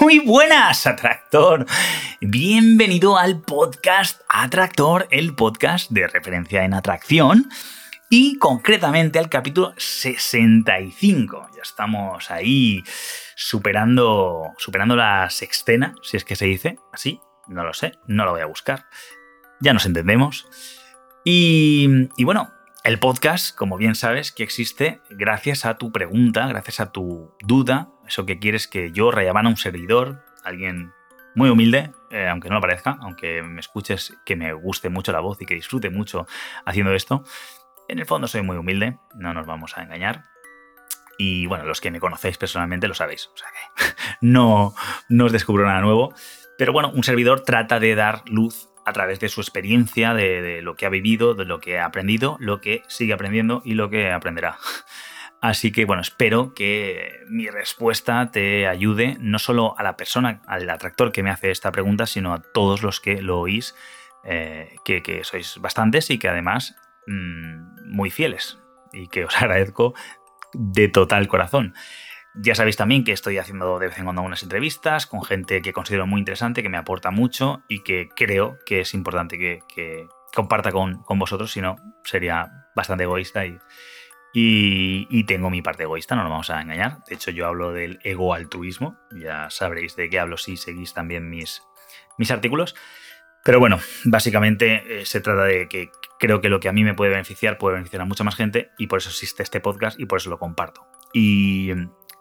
Muy buenas, Atractor. Bienvenido al podcast Atractor, el podcast de referencia en atracción y concretamente al capítulo 65. Ya estamos ahí superando, superando la sextena, si es que se dice así. No lo sé, no lo voy a buscar. Ya nos entendemos. Y bueno, el podcast, como bien sabes, que existe gracias a tu pregunta, gracias a tu duda, eso que quieres que yo, Rayabana, un servidor, alguien muy humilde, eh, aunque no lo parezca, aunque me escuches que me guste mucho la voz y que disfrute mucho haciendo esto, en el fondo soy muy humilde, no nos vamos a engañar. Y bueno, los que me conocéis personalmente lo sabéis, o sea que no, no os descubro nada nuevo. Pero bueno, un servidor trata de dar luz a través de su experiencia, de, lo que ha vivido, de lo que ha aprendido, lo que sigue aprendiendo y lo que aprenderá. Así que bueno, espero que mi respuesta te ayude no solo a la persona, al atractor que me hace esta pregunta, sino a todos los que lo oís, eh, que, sois bastantes y que además mm, muy fieles y que os agradezco de total corazón. Ya sabéis también que estoy haciendo de vez en cuando algunas entrevistas con gente que considero muy interesante, que me aporta mucho y que creo que es importante que, comparta con, vosotros, si no sería bastante egoísta y, y, tengo mi parte egoísta, no nos vamos a engañar. De hecho, yo hablo del ego altruismo, ya sabréis de qué hablo si seguís también mis, mis artículos. Pero bueno, básicamente eh, se trata de que creo que lo que a mí me puede beneficiar puede beneficiar a mucha más gente y por eso existe este podcast y por eso lo comparto. Y,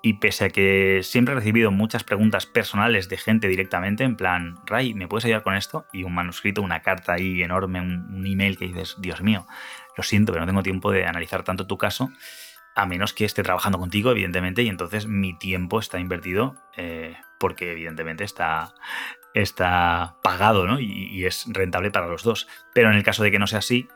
y pese a que siempre he recibido muchas preguntas personales de gente directamente, en plan, Ray, ¿me puedes ayudar con esto? Y un manuscrito, una carta ahí enorme, un, email que dices, Dios mío, lo siento, pero no tengo tiempo de analizar tanto tu caso, a menos que esté trabajando contigo, evidentemente, y entonces mi tiempo está invertido eh, porque evidentemente está, está pagado ¿no? y, es rentable para los dos. Pero en el caso de que no sea así,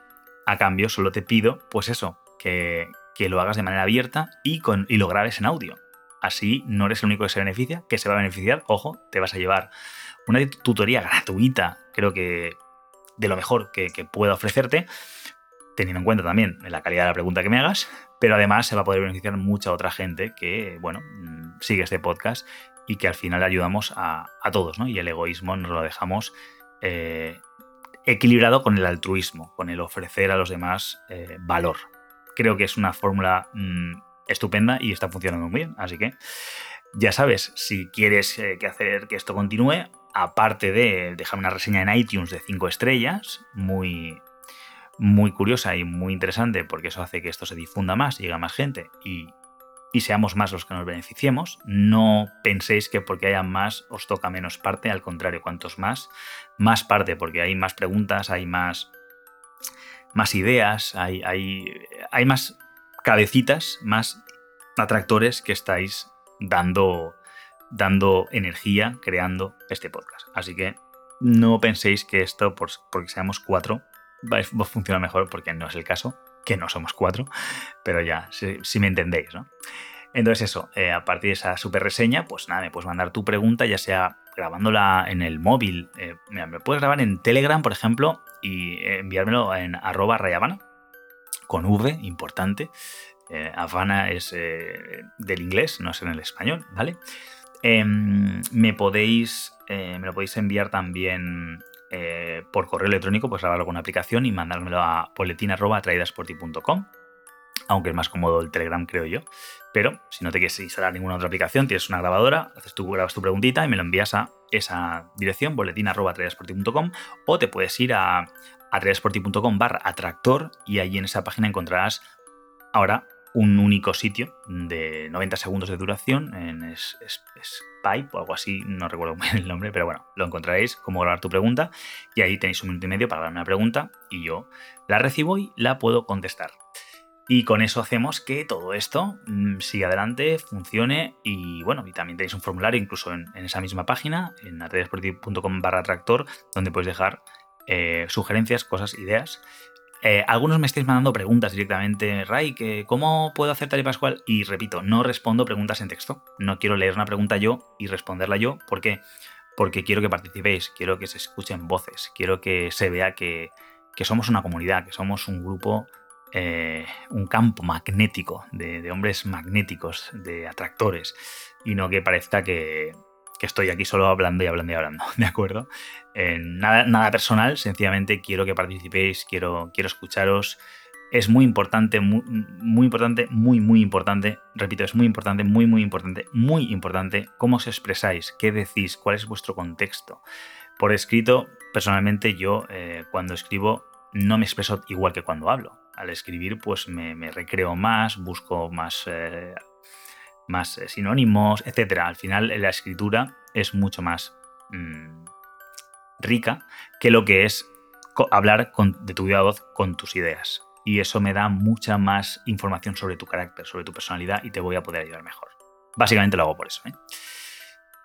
a cambio solo te pido, pues eso, que, que lo hagas de manera abierta y, con, y lo grabes en audio Así no eres el único que se beneficia, que se va a beneficiar. Ojo, te vas a llevar una tutoría gratuita, creo que de lo mejor que, pueda ofrecerte, teniendo en cuenta también la calidad de la pregunta que me hagas, pero además se va a poder beneficiar mucha otra gente que, bueno, mm, sigue este podcast y que al final ayudamos a, todos, ¿no? Y el egoísmo nos lo dejamos eh, equilibrado con el altruismo, con el ofrecer a los demás eh, valor. Creo que es una fórmula mm, estupenda y está funcionando muy bien. Así que ya sabes, si quieres eh, que hacer que esto continúe, aparte de dejar una reseña en iTunes de 5 estrellas, muy, muy curiosa y muy interesante, porque eso hace que esto se difunda más, llegue a más gente y, y seamos más los que nos beneficiemos. No penséis que porque haya más os toca menos parte, al contrario, cuantos más, más parte, porque hay más preguntas, hay más, más ideas, hay, hay, hay más cabecitas, más atractores que estáis dando, dando energía creando este podcast. Así que no penséis que esto, por, porque seamos cuatro, va a funcionar mejor, porque no es el caso, que no somos cuatro, pero ya, si, me entendéis, ¿no? Entonces eso, eh, a partir de esa super reseña, pues nada, me puedes mandar tu pregunta, ya sea grabándola en el móvil. Eh, mira, me puedes grabar en Telegram, por ejemplo, y enviármelo en arroba rayabana, con V, importante. Eh, Havana es eh, del inglés, no es en el español, ¿vale? Em, me podéis eh, me lo podéis enviar también por correo electrónico, pues grabarlo con una aplicación y mandármelo a boletín.traídasporti.com aunque es más cómodo el Telegram, creo yo. Pero si no te quieres instalar ninguna otra aplicación, tienes una grabadora, haces tu, grabas tu preguntita y me lo envías a esa dirección, boletín.traídasporti.com o te puedes ir a, a barra atractor y allí en esa página encontrarás ahora un único sitio de 90 segundos de duración en Skype o algo así, no recuerdo muy bien el nombre, pero bueno, lo encontraréis como grabar tu pregunta y ahí tenéis un minuto y medio para darme una pregunta y yo la recibo y la puedo contestar. Y con eso hacemos que todo esto mm, siga adelante, funcione y bueno, y también tenéis un formulario incluso en, esa misma página, en atledesportivo.com barra tractor, donde podéis dejar eh, sugerencias, cosas, ideas. Eh, algunos me estáis mandando preguntas directamente, Ray, que ¿cómo puedo hacer tal y pascual? Y repito, no respondo preguntas en texto. No quiero leer una pregunta yo y responderla yo. ¿Por qué? Porque quiero que participéis, quiero que se escuchen voces, quiero que se vea que, que somos una comunidad, que somos un grupo eh, un campo magnético de, hombres magnéticos, de atractores, y no que parezca que, estoy aquí solo hablando y hablando y hablando, ¿de acuerdo? Eh, nada, nada, personal, sencillamente quiero que participéis, quiero, quiero escucharos. Es muy importante, muy, muy importante, muy, muy importante, repito, es muy importante, muy, muy importante, muy importante cómo os expresáis, qué decís, cuál es vuestro contexto. Por escrito, personalmente yo eh, cuando escribo no me expreso igual que cuando hablo al escribir pues me, recreo más, busco más, eh, más eh, sinónimos, etc. Al final la escritura es mucho más mm, rica que lo que es hablar de tu viva voz con tus ideas. Y eso me da mucha más información sobre tu carácter, sobre tu personalidad y te voy a poder ayudar mejor. Básicamente lo hago por eso. ¿eh?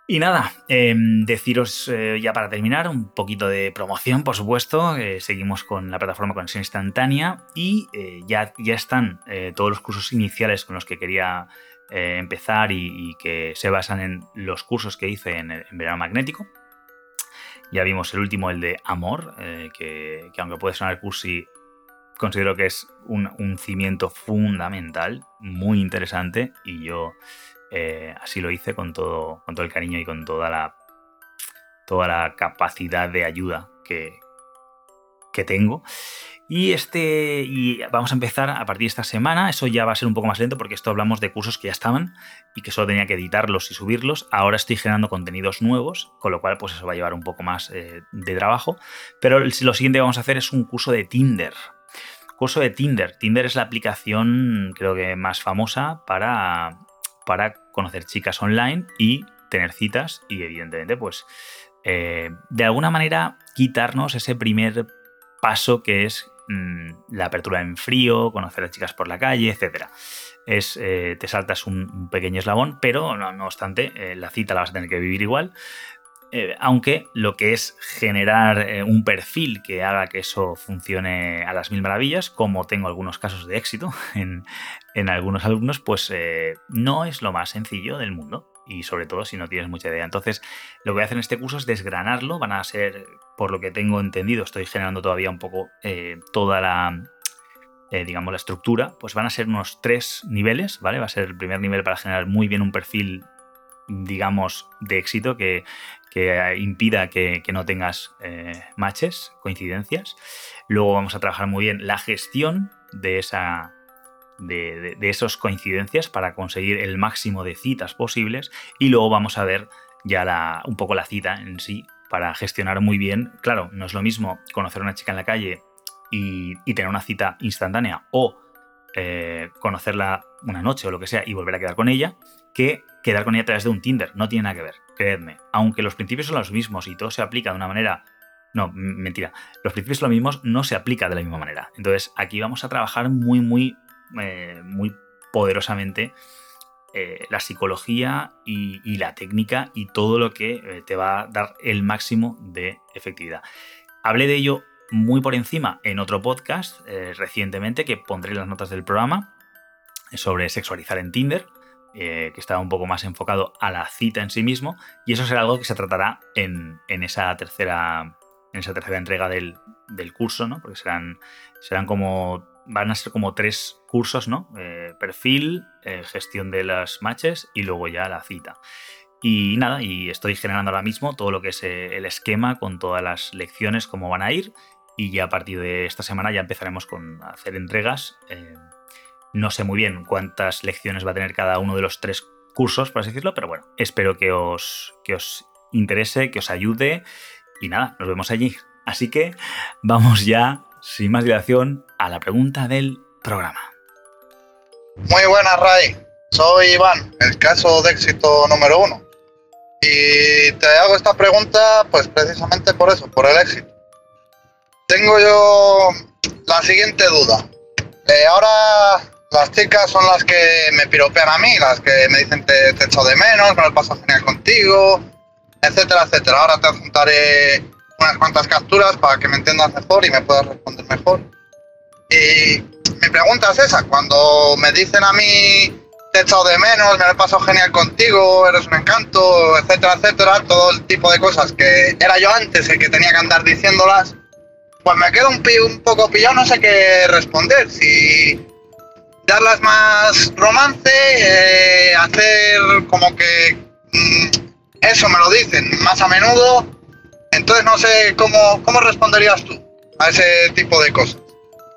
Y nada, em, deciros eh, ya para terminar un poquito de promoción, por supuesto. Eh, seguimos con la plataforma Conexión Instantánea y eh, ya, ya están todos los cursos iniciales con los que quería empezar y, que se basan en los cursos que hice en, Verano Magnético. Ya vimos el último, el de Amor, que, aunque puede sonar cursi, considero que es un, un cimiento fundamental, muy interesante y yo eh, así lo hice con todo, con todo el cariño y con toda la, toda la capacidad de ayuda que, que tengo. Y este. Y vamos a empezar a partir de esta semana. Eso ya va a ser un poco más lento porque esto hablamos de cursos que ya estaban y que solo tenía que editarlos y subirlos. Ahora estoy generando contenidos nuevos, con lo cual, pues eso va a llevar un poco más eh, de trabajo. Pero lo siguiente que vamos a hacer es un curso de Tinder. Curso de Tinder. Tinder es la aplicación, creo que más famosa para para conocer chicas online y tener citas y evidentemente pues eh, de alguna manera quitarnos ese primer paso que es mm, la apertura en frío, conocer a chicas por la calle, etc. Es, eh, te saltas un, pequeño eslabón, pero no, obstante, eh, la cita la vas a tener que vivir igual. Eh, aunque lo que es generar un perfil que haga que eso funcione a las mil maravillas, como tengo algunos casos de éxito en, algunos alumnos, pues no es lo más sencillo del mundo. Y sobre todo si no tienes mucha idea. Entonces, lo que voy a hacer en este curso es desgranarlo. Van a ser, por lo que tengo entendido, estoy generando todavía un poco toda la, digamos, la estructura, pues van a ser unos tres niveles, ¿vale? Va a ser el primer nivel para generar muy bien un perfil digamos, de éxito que, impida que, no tengas eh, matches, coincidencias. Luego vamos a trabajar muy bien la gestión de, esa, de, esas coincidencias para conseguir el máximo de citas posibles. Y luego vamos a ver ya un poco la cita en sí para gestionar muy bien. Claro, no es lo mismo conocer a una chica en la calle y, tener una cita instantánea o eh, conocerla una noche o lo que sea y volver a quedar con ella que quedar con ella a través de un Tinder. No tiene nada que ver, creedme. Aunque los principios son los mismos y todo se aplica de una manera... No, mentira. Los principios son los mismos, no se aplica de la misma manera. Entonces aquí vamos a trabajar muy, muy, eh, muy poderosamente eh, la psicología y, la técnica y todo lo que eh, te va a dar el máximo de efectividad. Hablé de ello muy por encima en otro podcast recientemente que pondré las notas del programa sobre sexualizar en Tinder. Que estaba un poco más enfocado a la cita en sí mismo, y eso será algo que se tratará en, esa, tercera, en esa tercera entrega del, curso, ¿no? Porque serán, serán como. Van a ser como tres cursos, ¿no? Eh, perfil, eh, gestión de las matches y luego ya la cita. Y nada, y estoy generando ahora mismo todo lo que es el esquema con todas las lecciones, cómo van a ir. Y ya a partir de esta semana ya empezaremos con hacer entregas no sé muy bien cuántas lecciones va a tener cada uno de los tres cursos, por así decirlo, pero bueno, espero que os, que os interese, que os ayude y nada, nos vemos allí. Así que vamos ya, sin más dilación, a la pregunta del programa. Muy buenas, Ray. Soy Iván, el caso de éxito número uno. Y te hago esta pregunta, pues precisamente por eso, por el éxito. Tengo yo la siguiente duda. Eh, ahora las chicas son las que me piropean a mí, las que me dicen te, te echo de menos, me lo paso genial contigo, etcétera, etcétera. Ahora te juntaré unas cuantas capturas para que me entiendas mejor y me puedas responder mejor. Y mi pregunta es esa, cuando me dicen a mí te he echado de menos, me lo he pasado genial contigo, eres un encanto, etcétera, etcétera, todo el tipo de cosas que era yo antes el que tenía que andar diciéndolas, pues me quedo un, un poco pillado, no sé qué responder. Si darlas más romance, eh, hacer como que mm, eso me lo dicen más a menudo, entonces no sé cómo, cómo responderías tú a ese tipo de cosas.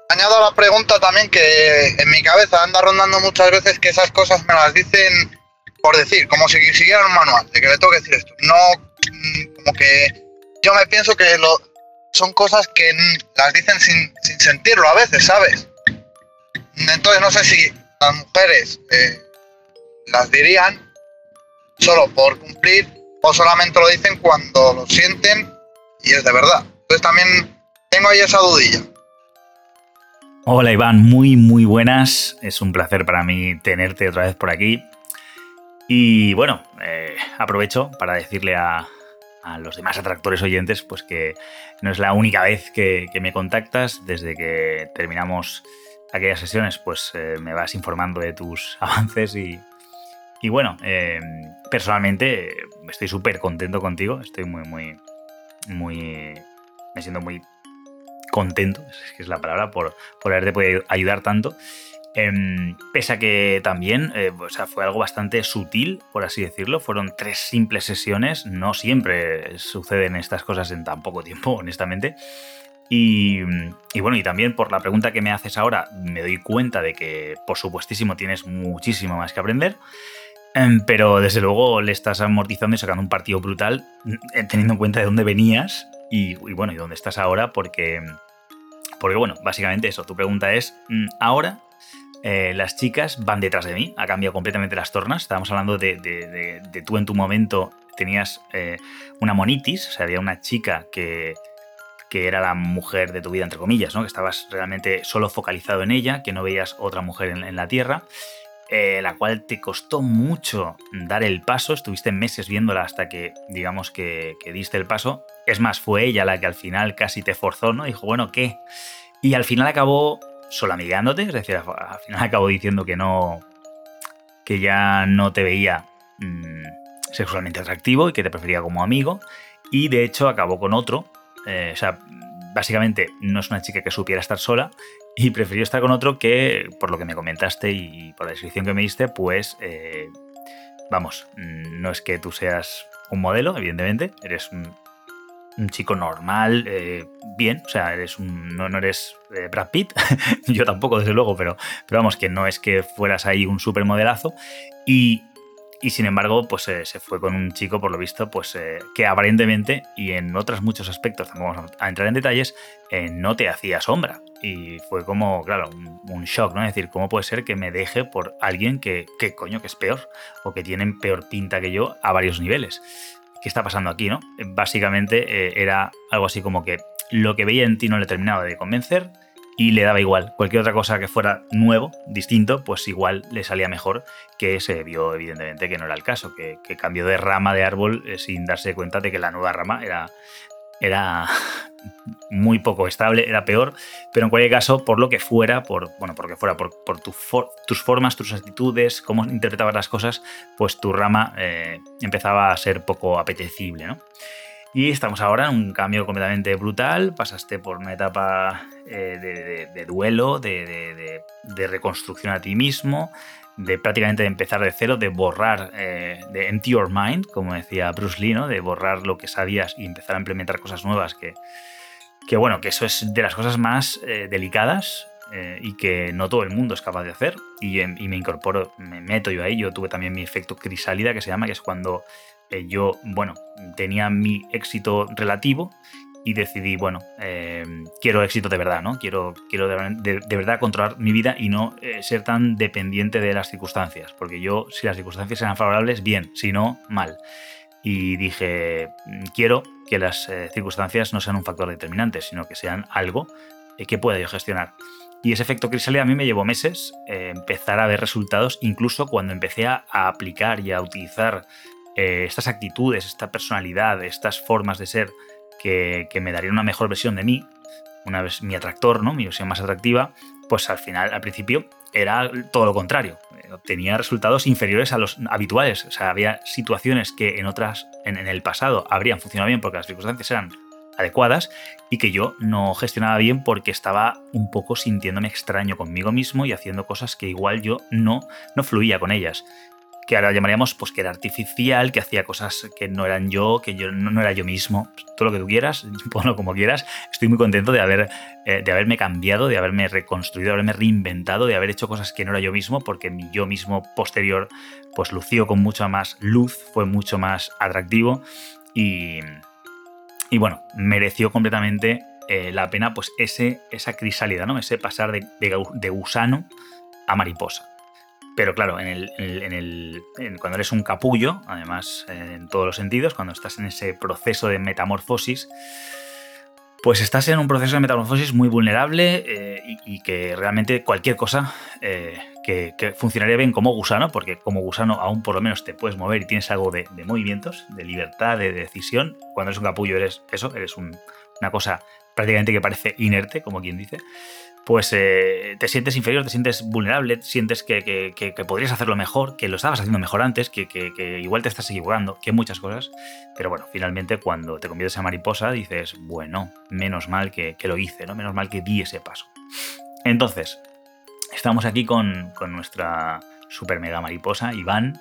Añado la pregunta también que en mi cabeza anda rondando muchas veces que esas cosas me las dicen por decir, como si siguieran un manual, de que le tengo que decir esto. No, mm, como que yo me pienso que lo, son cosas que las dicen sin, sin sentirlo a veces, ¿sabes? Entonces no sé si las mujeres eh, las dirían solo por cumplir o solamente lo dicen cuando lo sienten y es de verdad. Entonces también tengo ahí esa dudilla. Hola Iván, muy muy buenas. Es un placer para mí tenerte otra vez por aquí. Y bueno, eh, aprovecho para decirle a, los demás atractores oyentes pues que no es la única vez que, me contactas. Desde que terminamos aquellas sesiones pues eh, me vas informando de tus avances y, y bueno, eh, personalmente estoy súper contento contigo. Estoy muy, muy, muy... Me siento muy contento, es es la palabra, por, por haberte podido ayudar tanto. Em, pese a que también eh, o sea, fue algo bastante sutil, por así decirlo. Fueron tres simples sesiones. No siempre suceden estas cosas en tan poco tiempo, honestamente. Y, y, bueno, y también por la pregunta que me haces ahora, me doy cuenta de que, por supuestísimo, tienes muchísimo más que aprender. Em, pero desde luego le estás amortizando y sacando un partido brutal, eh, teniendo en cuenta de dónde venías y, bueno, y dónde estás ahora, porque, porque bueno, básicamente eso. Tu pregunta es, mm, ahora eh, las chicas van detrás de mí, ha cambiado completamente las tornas. Estábamos hablando de, de, tú en tu momento tenías eh, una monitis, o sea, había una chica que, que era la mujer de tu vida, entre comillas, ¿no? que estabas realmente solo focalizado en ella, que no veías otra mujer en la Tierra. Eh, la cual te costó mucho dar el paso, estuviste meses viéndola hasta que, digamos, que, diste el paso. Es más, fue ella la que al final casi te forzó, ¿no? Dijo, bueno, ¿qué? Y al final acabó solamigueándote, es decir, al final acabó diciendo que no, que ya no te veía mm, sexualmente atractivo y que te prefería como amigo. Y de hecho acabó con otro. Eh, o sea, básicamente no es una chica que supiera estar sola y prefirió estar con otro que, por lo que me comentaste y por la descripción que me diste, pues, eh, vamos, mm, no es que tú seas un modelo, evidentemente, eres un, chico normal, eh, bien, o sea, eres un, no, no eres eh, Brad Pitt, yo tampoco, desde luego, pero, pero vamos, que no es que fueras ahí un supermodelazo. Y y sin embargo, pues eh, se fue con un chico, por lo visto, pues eh, que aparentemente y en otros muchos aspectos, tampoco vamos a entrar en detalles, eh, no te hacía sombra. Y fue como, claro, un, shock, ¿no? Es decir, ¿cómo puede ser que me deje por alguien que, que, coño, que es peor? O que tienen peor pinta que yo a varios niveles. ¿Qué está pasando aquí, no? Básicamente era algo así como que lo que veía en ti no le terminaba de convencer y le daba igual. Cualquier otra cosa que fuera nuevo, distinto, pues igual le salía mejor, que se vio evidentemente que no era el caso, que, cambió de rama de árbol eh, sin darse cuenta de que la nueva rama era, era muy poco estable, era peor, pero en cualquier caso, por lo que fuera, por, bueno, por fuera, por, tus formas, tus actitudes, cómo interpretabas las cosas, pues tu rama eh, empezaba a ser poco apetecible, ¿no? Y estamos ahora en un cambio completamente brutal. Pasaste por una etapa eh, de, duelo, de, reconstrucción a ti mismo, de prácticamente empezar de cero, de borrar, eh, de empty your mind, como decía Bruce Lee, ¿no? de borrar lo que sabías y empezar a implementar cosas nuevas que, que bueno, que eso es de las cosas más eh, delicadas y que no todo el mundo es capaz de hacer. Y, me incorporo, me meto yo ahí. Yo tuve también mi efecto crisálida, que se llama, que es cuando yo, bueno, tenía mi éxito relativo y decidí, bueno, em, quiero éxito de verdad, ¿no? Quiero, quiero de, verdad controlar mi vida y no eh, ser tan dependiente de las circunstancias, porque yo, si las circunstancias eran favorables, bien, si no, mal. Y dije, quiero que las eh, circunstancias no sean un factor determinante, sino que sean algo eh, que pueda yo gestionar. Y ese efecto crisálida a mí me llevó meses eh, empezar a ver resultados, incluso cuando empecé a, aplicar y a utilizar eh, estas actitudes, esta personalidad, estas formas de ser que, me darían una mejor versión de mí, una vez mi atractor, ¿no? mi versión más atractiva, pues al final, al principio, era todo lo contrario. Obtenía resultados inferiores a los habituales. O sea, había situaciones que en otras, en el pasado, habrían funcionado bien porque las circunstancias eran adecuadas y que yo no gestionaba bien porque estaba un poco sintiéndome extraño conmigo mismo y haciendo cosas que igual yo no, no fluía con ellas. Que ahora llamaríamos pues que era artificial, que hacía cosas que no eran yo, que yo no, era yo mismo. Todo lo que tú quieras, ponlo como quieras. Estoy muy contento de, haber, eh, de haberme cambiado, de haberme reconstruido, de haberme reinventado, de haber hecho cosas que no era yo mismo, porque mi yo mismo posterior pues lució con mucha más luz, fue mucho más atractivo y, y bueno, mereció completamente eh, la pena pues ese, esa crisálida, ¿no? Ese pasar de, gusano a mariposa. Pero claro, en el, en el, cuando eres un capullo, además en todos los sentidos, cuando estás en ese proceso de metamorfosis, pues estás en un proceso de metamorfosis muy vulnerable eh, y, que realmente cualquier cosa eh, que, funcionaría bien como gusano, porque como gusano aún por lo menos te puedes mover y tienes algo de, movimientos, de libertad, de decisión. Cuando eres un capullo eres eso, eres una cosa prácticamente que parece inerte, como quien dice pues eh, te sientes inferior, te sientes vulnerable, sientes que, podrías hacerlo mejor, que lo estabas haciendo mejor antes, que, igual te estás equivocando, que muchas cosas. Pero bueno, finalmente cuando te conviertes en mariposa dices, bueno, menos mal que, lo hice, ¿no? Menos mal que di ese paso. Entonces, estamos aquí con, nuestra super mega mariposa, Iván,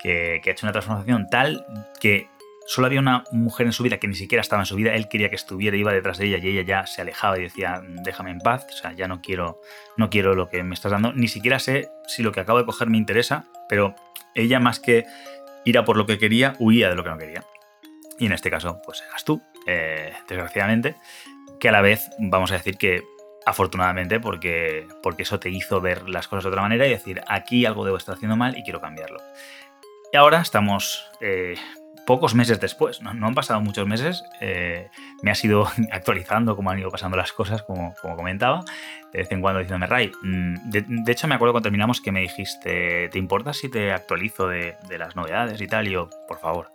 que, que ha hecho una transformación tal que Solo había una mujer en su vida que ni siquiera estaba en su vida, él quería que estuviera, iba detrás de ella y ella ya se alejaba y decía, déjame en paz, o sea, ya no quiero, no quiero lo que me estás dando, ni siquiera sé si lo que acabo de coger me interesa, pero ella más que ir a por lo que quería, huía de lo que no quería. Y en este caso, pues eras tú, eh, desgraciadamente, que a la vez vamos a decir que afortunadamente porque, porque eso te hizo ver las cosas de otra manera y decir, aquí algo debo estar haciendo mal y quiero cambiarlo. Y ahora estamos eh, pocos meses después, no, han pasado muchos meses, eh, me has ido actualizando cómo han ido pasando las cosas, como, como comentaba, de vez en cuando diciéndome, Ray, mm, de, hecho me acuerdo cuando terminamos que me dijiste, ¿te importa si te actualizo de, las novedades y tal? Y yo, por favor,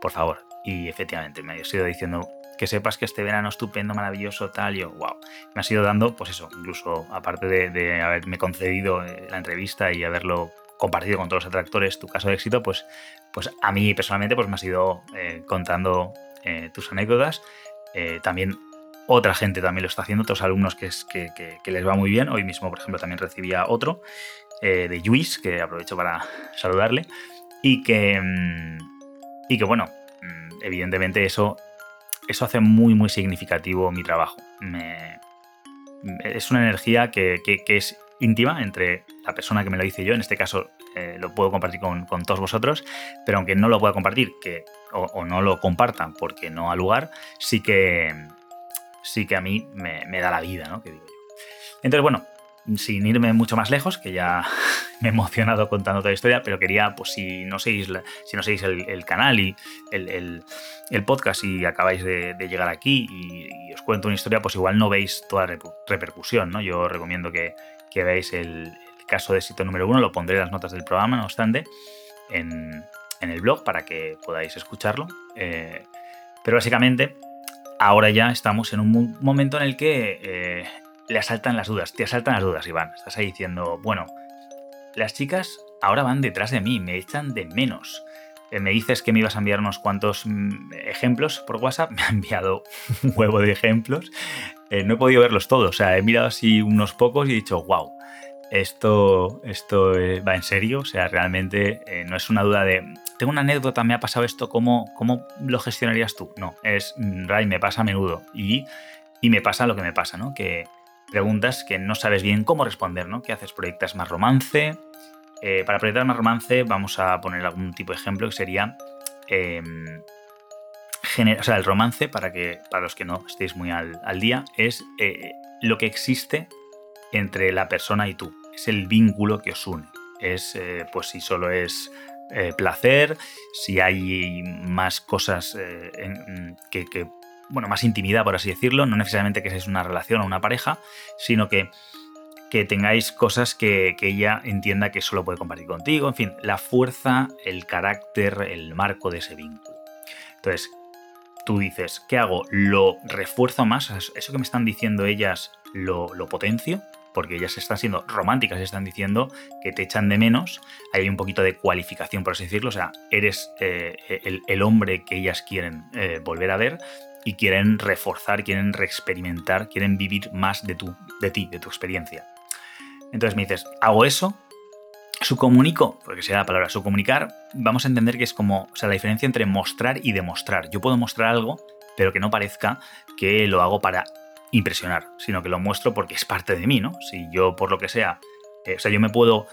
por favor. Y efectivamente, me has ido diciendo que sepas que este verano estupendo, maravilloso, tal, yo, wow. Me has ido dando, pues eso, incluso aparte de, de haberme concedido eh, la entrevista y haberlo compartido con todos los atractores tu caso de éxito, pues, pues a mí personalmente pues me has ido eh, contando eh, tus anécdotas. Eh, también otra gente también lo está haciendo, otros alumnos que, es, que, les va muy bien. Hoy mismo, por ejemplo, también recibía otro de Luis, que aprovecho para saludarle. Y que, mm, y que bueno, mm, evidentemente eso, eso hace muy, muy significativo mi trabajo. es una energía que, que es íntima entre la persona que me lo dice yo, en este caso eh, lo puedo compartir con, todos vosotros, pero aunque no lo pueda compartir que, o, no lo compartan porque no ha lugar, sí que, sí que a mí me, da la vida, ¿no? Que digo yo. Entonces, bueno, sin irme mucho más lejos, que ya me he emocionado contando toda la historia, pero quería, pues si no seguís, si no seguís el, canal y el, podcast y acabáis de, llegar aquí y, os cuento una historia, pues igual no veis toda la repercusión, ¿no? Yo recomiendo que, que veáis el, caso de éxito número uno, lo pondré en las notas del programa, no obstante, en, el blog para que podáis escucharlo. Eh, pero básicamente, ahora ya estamos en un momento en el que eh, le asaltan las dudas, te asaltan las dudas, Iván. Estás ahí diciendo, bueno, las chicas ahora van detrás de mí, me echan de menos. Eh, me dices que me ibas a enviar unos cuantos mm, ejemplos por WhatsApp, me ha enviado un huevo de ejemplos. no he podido verlos todos, o sea, he mirado así unos pocos y he dicho, wow, esto, esto eh, va en serio, o sea, realmente eh, no es una duda de, tengo una anécdota, me ha pasado esto, ¿cómo, cómo lo gestionarías tú? No, es, mm, Ray, me pasa a menudo y, y me pasa lo que me pasa, ¿no? Que preguntas que no sabes bien cómo responder, ¿no? ¿Qué haces? ¿Proyectas más romance? Eh, para proyectar más romance vamos a poner algún tipo de ejemplo que sería... Em, o sea, el romance, para, que, para los que no estéis muy al día, es lo que existe entre la persona y tú es el vínculo que os une. Es, eh, pues si solo es eh, placer, si hay más cosas eh, que, bueno, más intimidad, por así decirlo, no necesariamente que seáis una relación o una pareja, sino que que tengáis cosas que, que, ella entienda que solo puede compartir contigo, en fin, la fuerza, el carácter, el marco de ese vínculo. Entonces, tú dices, ¿qué hago? ¿Lo refuerzo más? ¿Eso que me están diciendo ellas lo, lo potencio? Porque ellas están siendo románticas, están diciendo que te echan de menos, hay un poquito de cualificación, por así decirlo, o sea, eres eh, el, hombre que ellas quieren eh, volver a ver y quieren reforzar, quieren reexperimentar, quieren vivir más de, tu, de ti, de tu experiencia. Entonces me dices, hago eso, su comunico, porque sea la palabra su comunicar, vamos a entender que es como, o sea, la diferencia entre mostrar y demostrar. Yo puedo mostrar algo, pero que no parezca que lo hago para impresionar, sino que lo muestro porque es parte de mí, ¿no? Si yo, por lo que sea, eh, o sea, yo me puedo,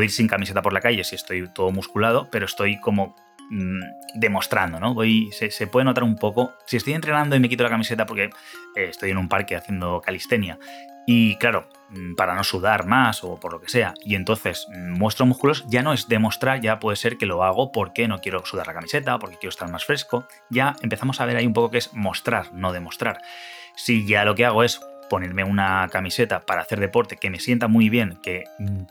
ir sin camiseta por la calle si estoy todo musculado, pero estoy como mm, demostrando, ¿no? Voy, se, puede notar un poco. Si estoy entrenando y me quito la camiseta porque eh, estoy en un parque haciendo calistenia y claro, mm, para no sudar más o por lo que sea, y entonces mm, muestro músculos, ya no es demostrar, ya puede ser que lo hago porque no quiero sudar la camiseta, porque quiero estar más fresco. Ya empezamos a ver ahí un poco que es mostrar, no demostrar. Si ya lo que hago es ponerme una camiseta para hacer deporte que me sienta muy bien, que, mm,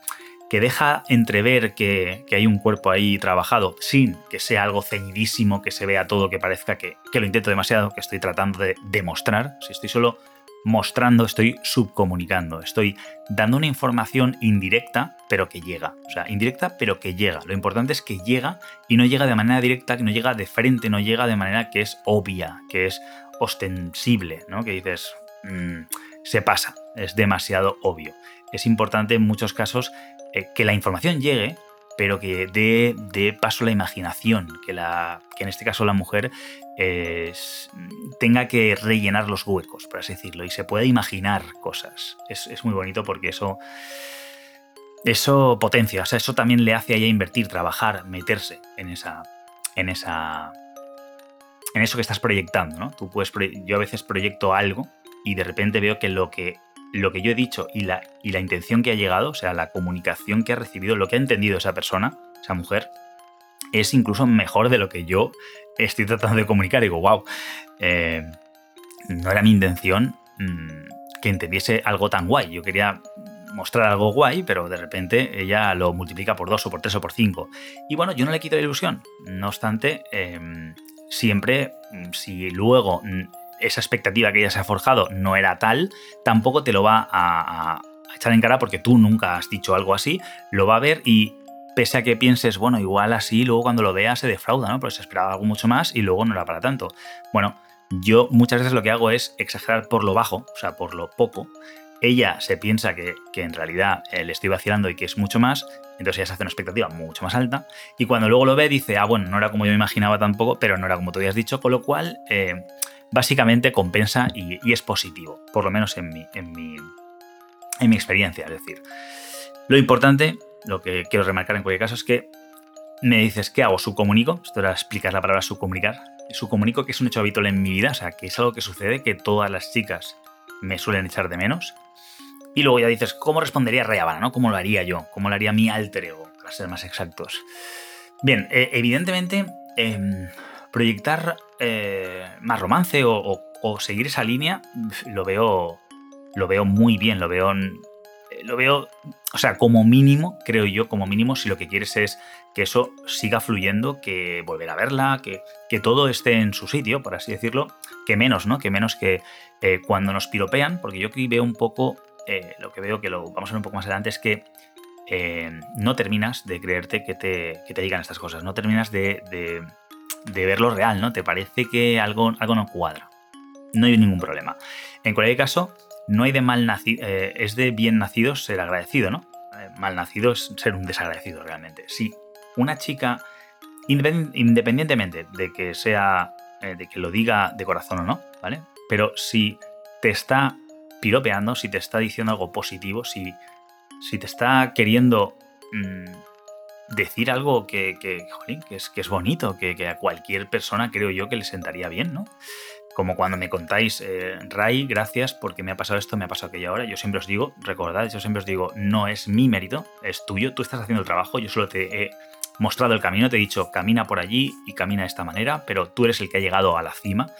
que deja entrever que, hay un cuerpo ahí trabajado sin que sea algo ceñidísimo, que se vea todo, que parezca que, que lo intento demasiado, que estoy tratando de demostrar. Si estoy solo mostrando, estoy subcomunicando, estoy dando una información indirecta, pero que llega. O sea, indirecta, pero que llega. Lo importante es que llega y no llega de manera directa, que no llega de frente, no llega de manera que es obvia, que es ostensible, ¿no? Que dices, mm, se pasa, es demasiado obvio. Es importante en muchos casos eh, que la información llegue, pero que dé, paso a la imaginación, que, la, que en este caso la mujer tenga que rellenar los huecos, por así decirlo, y se pueda imaginar cosas. Es, es, muy bonito porque eso, eso potencia, o sea, eso también le hace a ella invertir, trabajar, meterse en esa, en esa, en eso que estás proyectando, ¿no? Tú puedes, yo a veces proyecto algo y de repente veo que lo que, lo que yo he dicho y la, y la intención que ha llegado, o sea, la comunicación que ha recibido, lo que ha entendido esa persona, esa mujer, es incluso mejor de lo que yo estoy tratando de comunicar. Y digo, wow, eh, no era mi intención mm, que entendiese algo tan guay. Yo quería mostrar algo guay, pero de repente ella lo multiplica por dos o por tres o por cinco. Y bueno, yo no le quito la ilusión. No obstante, em, siempre, mm, si luego mm, esa expectativa que ella se ha forjado no era tal, tampoco te lo va a, echar en cara porque tú nunca has dicho algo así, lo va a ver y pese a que pienses, bueno, igual así, luego cuando lo vea se defrauda, ¿no? Pues se esperaba algo mucho más y luego no era para tanto. Bueno, yo muchas veces lo que hago es exagerar por lo bajo, o sea, por lo poco. Ella se piensa que, que en realidad le estoy vacilando y que es mucho más, entonces ya se hace una expectativa mucho más alta. Y cuando luego lo ve, dice, ah, bueno, no era como yo me imaginaba tampoco, pero no era como tú habías dicho, con lo cual eh, básicamente compensa y, es positivo, por lo menos en mi, en, mi, en mi experiencia. Es decir, lo importante, lo que quiero remarcar en cualquier caso, es que me dices, ¿qué hago? Subcomunico. Esto era explicar la palabra subcomunicar. Subcomunico que es un hecho habitual en mi vida, o sea, que es algo que sucede, que todas las chicas me suelen echar de menos y luego ya dices, ¿cómo respondería Rayabana? ¿no? ¿Cómo lo haría yo? ¿Cómo lo haría mi alter ego? Para ser más exactos. Bien, eh, evidentemente, em, proyectar eh, más romance o, seguir esa línea lo veo, lo veo muy bien, lo veo, lo veo, o sea, como mínimo, creo yo, como mínimo, si lo que quieres es que eso siga fluyendo, que volver a verla, que, que todo esté en su sitio, por así decirlo, que menos, ¿no? Que menos que eh, cuando nos piropean, porque yo aquí veo un poco eh, lo que veo que lo vamos a ver un poco más adelante es que eh, no terminas de creerte que te, que te, digan estas cosas, no terminas de, de, verlo real, ¿no? Te parece que algo, algo no cuadra. No hay ningún problema. En cualquier caso, no hay de mal nacido, es de bien nacido ser agradecido, ¿no? mal nacido es ser un desagradecido realmente. Si una chica, independientemente de que sea, de que lo diga de corazón o no, ¿vale? Pero si te está piropeando, si te está diciendo algo positivo, si, si te está queriendo mm, decir algo que, que, es, bonito, que, a cualquier persona creo yo que le sentaría bien, ¿no? Como cuando me contáis, eh, Ray, gracias porque me ha pasado esto, me ha pasado aquello ahora. Yo siempre os digo, recordad, yo siempre os digo, no es mi mérito, es tuyo, tú estás haciendo el trabajo, yo solo te he mostrado el camino, te he dicho, camina por allí y camina de esta manera, pero tú eres el que ha llegado a la cima.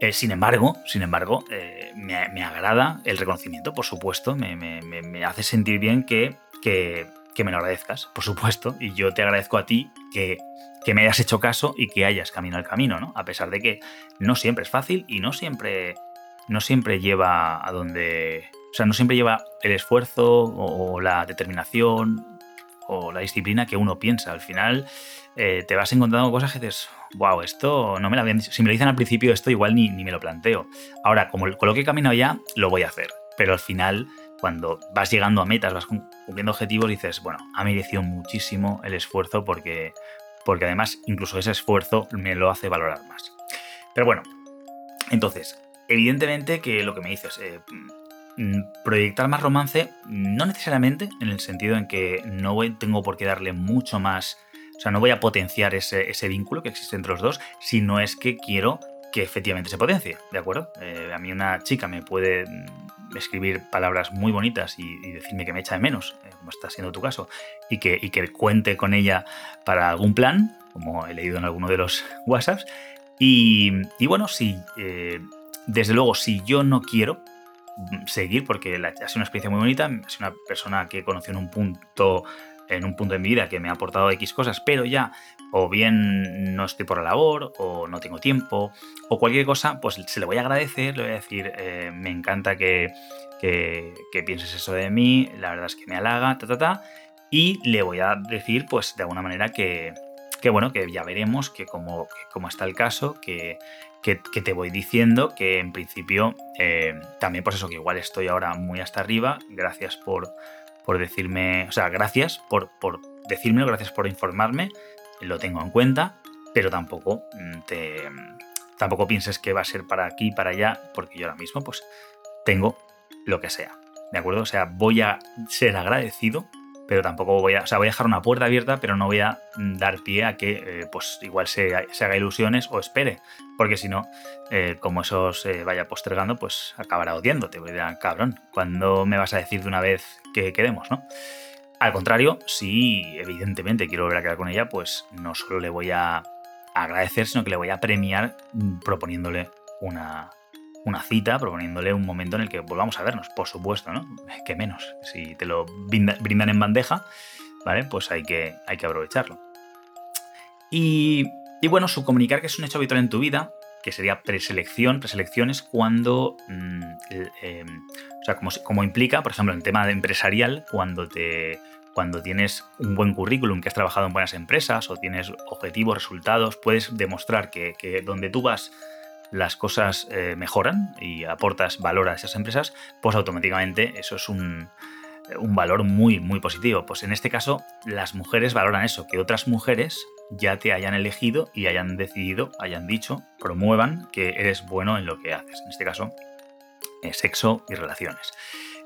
Eh, sin embargo, sin embargo, eh, me, agrada el reconocimiento, por supuesto, me, hace sentir bien que, que, me lo agradezcas, por supuesto, y yo te agradezco a ti que, que me hayas hecho caso y que hayas caminado el camino, ¿no? A pesar de que no siempre es fácil y no siempre, no siempre lleva a donde... O sea, no siempre lleva el esfuerzo o la determinación o la disciplina que uno piensa. Al final eh, te vas encontrando cosas que dices, wow, esto no me lo habían dicho. Si me lo dicen al principio, esto igual ni, ni me lo planteo. Ahora, como con lo que he caminado ya, lo voy a hacer. Pero al final, cuando vas llegando a metas, vas cumpliendo objetivos, dices, bueno, ha merecido muchísimo el esfuerzo porque, porque además incluso ese esfuerzo me lo hace valorar más. Pero bueno, entonces, evidentemente que lo que me dices, eh, mm, proyectar más romance, no necesariamente en el sentido en que no tengo por qué darle mucho más o sea, no voy a potenciar ese, vínculo que existe entre los dos, si no es que quiero que efectivamente se potencie, ¿de acuerdo? Eh, a mí una chica me puede mm, escribir palabras muy bonitas y, decirme que me echa de menos, eh, como está siendo tu caso, y que, que cuente con ella para algún plan, como he leído en alguno de los WhatsApps. Y, bueno, si, eh, desde luego, si yo no quiero mm, seguir, porque ha sido una experiencia muy bonita, es una persona que conocí en un punto en un punto de mi vida que me ha aportado X cosas, pero ya o bien no estoy por la labor, o no tengo tiempo, o cualquier cosa, pues se le voy a agradecer, le voy a decir, eh, me encanta que, que, pienses eso de mí, la verdad es que me halaga, ta, ta, ta, y le voy a decir, pues de alguna manera que, que bueno, que ya veremos que como, como está el caso, que, que, te voy diciendo que en principio, eh, también por eso que igual estoy ahora muy hasta arriba, gracias por por decirme, o sea, gracias por, por decírmelo, gracias por informarme, lo tengo en cuenta, pero tampoco mm, te, tampoco pienses que va a ser para aquí, para allá, porque yo ahora mismo pues tengo lo que sea, ¿de acuerdo? O sea, voy a ser agradecido, pero tampoco voy a, o sea, voy a dejar una puerta abierta, pero no voy a mm, dar pie a que eh, pues igual se, haga ilusiones o espere, porque si no, eh, como eso se vaya postergando, pues acabará odiándote, voy a cabrón, ¿cuándo me vas a decir de una vez que queremos, ¿no? Al contrario, si evidentemente quiero volver a quedar con ella, pues no solo le voy a agradecer, sino que le voy a premiar mm, proponiéndole una, una cita, proponiéndole un momento en el que volvamos a vernos, por supuesto, ¿no? Que menos. Si te lo brindan en bandeja, ¿vale? Pues hay que, hay que aprovecharlo. Y, y bueno, subcomunicar que es un hecho habitual en tu vida, que sería preselección. Preselección es cuando, mm, em, o sea, como, como, implica, por ejemplo, en tema empresarial, cuando te cuando tienes un buen currículum, que has trabajado en buenas empresas o tienes objetivos, resultados, puedes demostrar que, donde tú vas las cosas eh, mejoran y aportas valor a esas empresas, pues automáticamente eso es un, un valor muy, muy positivo. Pues en este caso, las mujeres valoran eso, que otras mujeres ya te hayan elegido y hayan decidido, hayan dicho, promuevan que eres bueno en lo que haces. En este caso, eh, sexo y relaciones.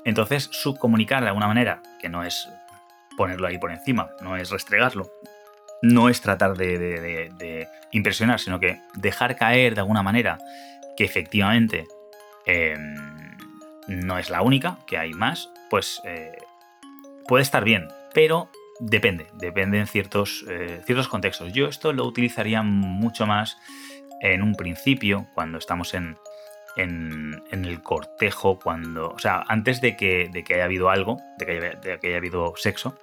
Entonces, subcomunicar de alguna manera, que no es ponerlo ahí por encima, no es restregarlo, no es tratar de, impresionar, sino que dejar caer de alguna manera que efectivamente em, no es la única, que hay más, pues eh, puede estar bien, pero Depende, depende en ciertos, eh, ciertos contextos. Yo esto lo utilizaría mucho más en un principio, cuando estamos en, en, el cortejo, cuando. O sea, antes de que, de que haya habido algo, de que de que haya habido sexo,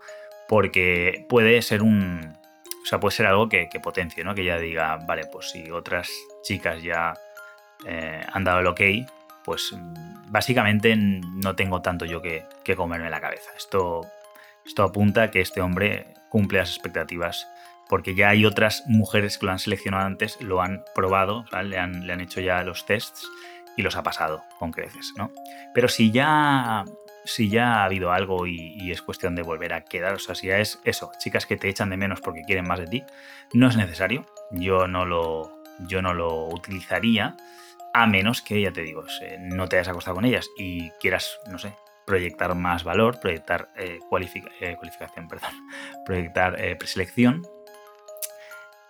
porque puede ser un. O sea, puede ser algo que, potencie, ¿no? Que ya diga, vale, pues si otras chicas ya eh, han dado el ok, pues básicamente no tengo tanto yo que, que comerme la cabeza. Esto esto apunta a que este hombre cumple las expectativas, porque ya hay otras mujeres que lo han seleccionado antes, lo han probado, le, han, le, han, hecho ya los tests y los ha pasado con creces, ¿no? Pero si ya, si ya ha habido algo y, es cuestión de volver a quedar, o sea, si ya es eso, chicas que te echan de menos porque quieren más de ti, no es necesario, yo no lo, yo no lo utilizaría, a menos que, ya te digo, no te hayas acostado con ellas y quieras, no sé, proyectar más valor, proyectar eh, eh, cualificación, perdón, proyectar eh, preselección,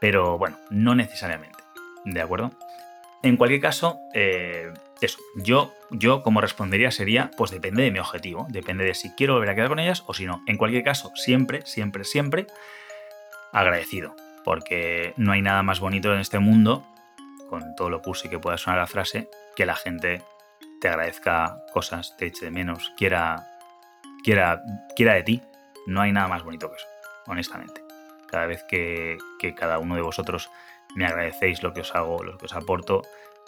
pero bueno, no necesariamente, ¿de acuerdo? En cualquier caso, eso, yo, yo como respondería sería, pues depende de mi objetivo, depende de si quiero volver a quedar con ellas o si no. En cualquier caso, siempre, siempre, siempre agradecido, porque no hay nada más bonito en este mundo con todo lo cursi que pueda sonar la frase, que la gente te agradezca cosas, te eche de menos, quiera, quiera, quiera de ti. No hay nada más bonito que eso, honestamente. Cada vez que, que cada uno de vosotros me agradecéis lo que os hago, lo que os aporto,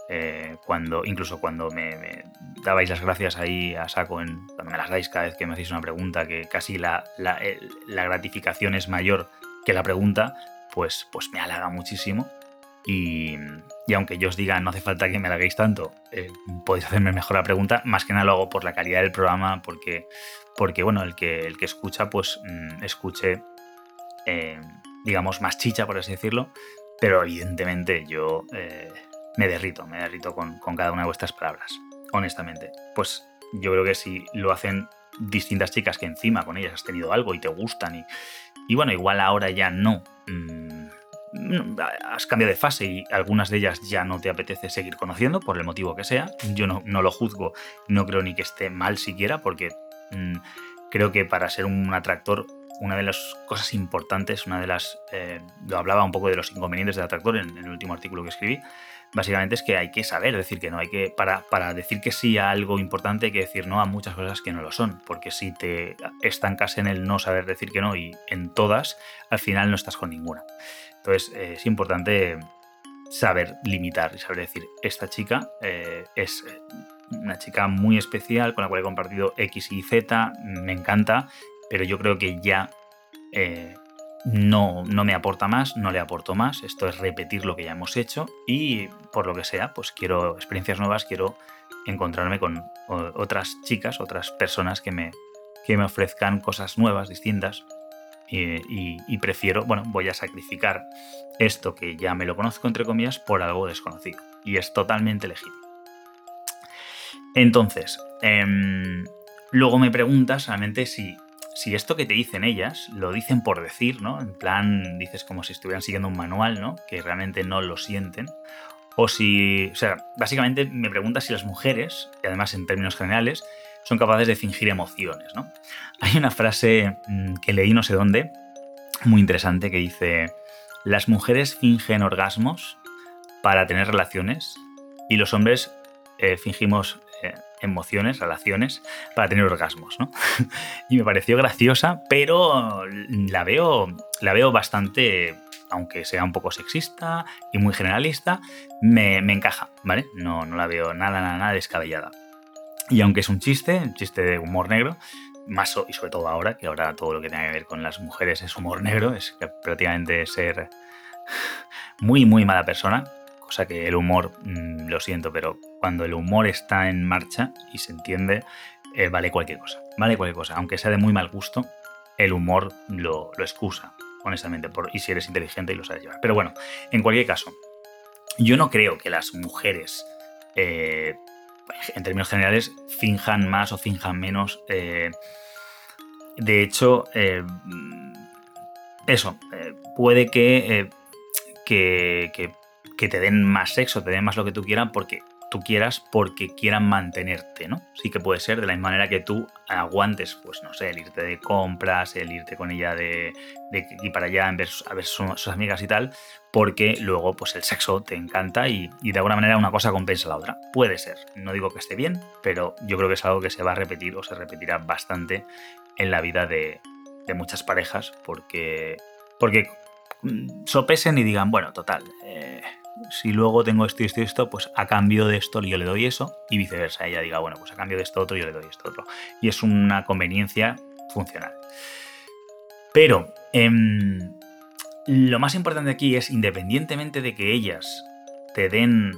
eh, cuando, incluso cuando me, dabais las gracias ahí a saco, en, cuando me las dais cada vez que me hacéis una pregunta, que casi la, la, gratificación es mayor que la pregunta, pues, pues me halaga muchísimo. Y, y, aunque yo os diga no hace falta que me halaguéis tanto, eh, podéis hacerme mejor la pregunta, más que nada lo hago por la calidad del programa, porque, porque bueno, el que, el que escucha, pues mm, escuche, eh, digamos, más chicha, por así decirlo, pero evidentemente yo me derrito, me derrito con, cada una de vuestras palabras, honestamente. Pues yo creo que si lo hacen distintas chicas que encima con ellas has tenido algo y te gustan y, y bueno, igual ahora ya no. Mm, has cambiado de fase y algunas de ellas ya no te apetece seguir conociendo por el motivo que sea. Yo no, no lo juzgo, no creo ni que esté mal siquiera porque mm, creo que para ser un atractor una de las cosas importantes, una de las... Eh, lo hablaba un poco de los inconvenientes del atractor en el último artículo que escribí, básicamente es que hay que saber decir que no, hay que, para, para decir que sí a algo importante hay que decir no a muchas cosas que no lo son, porque si te estancas en el no saber decir que no y en todas, al final no estás con ninguna. Entonces eh, es importante saber limitar y saber decir, esta chica eh, es una chica muy especial con la cual he compartido X y Z, me encanta, pero yo creo que ya... Eh, no, no me aporta más, no le aporto más, esto es repetir lo que ya hemos hecho y por lo que sea, pues quiero experiencias nuevas, quiero encontrarme con otras chicas, otras personas que me, que me ofrezcan cosas nuevas, distintas. Y, prefiero, bueno, voy a sacrificar esto que ya me lo conozco entre comillas por algo desconocido. Y es totalmente legítimo. Entonces, em, luego me preguntas realmente si si esto que te dicen ellas lo dicen por decir, ¿no? En plan, dices como si estuvieran siguiendo un manual, ¿no? Que realmente no lo sienten. O si, o sea, básicamente me preguntas si las mujeres, y además en términos generales, son capaces de fingir emociones, ¿no? Hay una frase mm, que leí no sé dónde, muy interesante, que dice, las mujeres fingen orgasmos para tener relaciones y los hombres eh, fingimos emociones, relaciones, para tener orgasmos, ¿no? y me pareció graciosa, pero la veo, la veo bastante, aunque sea un poco sexista y muy generalista, me, encaja, ¿vale? No, no la veo nada, nada, nada descabellada. Y aunque es un chiste, un chiste de humor negro, más y sobre todo ahora, que ahora todo lo que tiene que ver con las mujeres es humor negro, es prácticamente ser muy, muy mala persona, cosa que el humor, mm, lo siento, pero cuando el humor está en marcha y se entiende, eh, vale cualquier cosa. Vale cualquier cosa. Aunque sea de muy mal gusto, el humor lo, excusa, honestamente. Y si eres inteligente y lo sabes llevar. Pero bueno, en cualquier caso, yo no creo que las mujeres, eh, en términos generales, finjan más o finjan menos. Eh, de hecho, eso, puede que, que, te den más sexo, te den más lo que tú quieras, porque tú quieras porque quieran mantenerte, ¿no? Sí que puede ser de la misma manera que tú aguantes, pues no sé, el irte de compras, el irte con ella de, de aquí para allá, a ver sus, amigas y tal, porque luego pues el sexo te encanta y, de alguna manera una cosa compensa la otra. Puede ser, no digo que esté bien, pero yo creo que es algo que se va a repetir o se repetirá bastante en la vida de, muchas parejas, porque, porque mm, sopesen y digan, bueno, total, eh, si luego tengo esto y esto y esto, pues a cambio de esto yo le doy eso y viceversa. Ella diga, bueno, pues a cambio de esto otro yo le doy esto otro. Y es una conveniencia funcional. Pero em, lo más importante aquí es, independientemente de que ellas te den,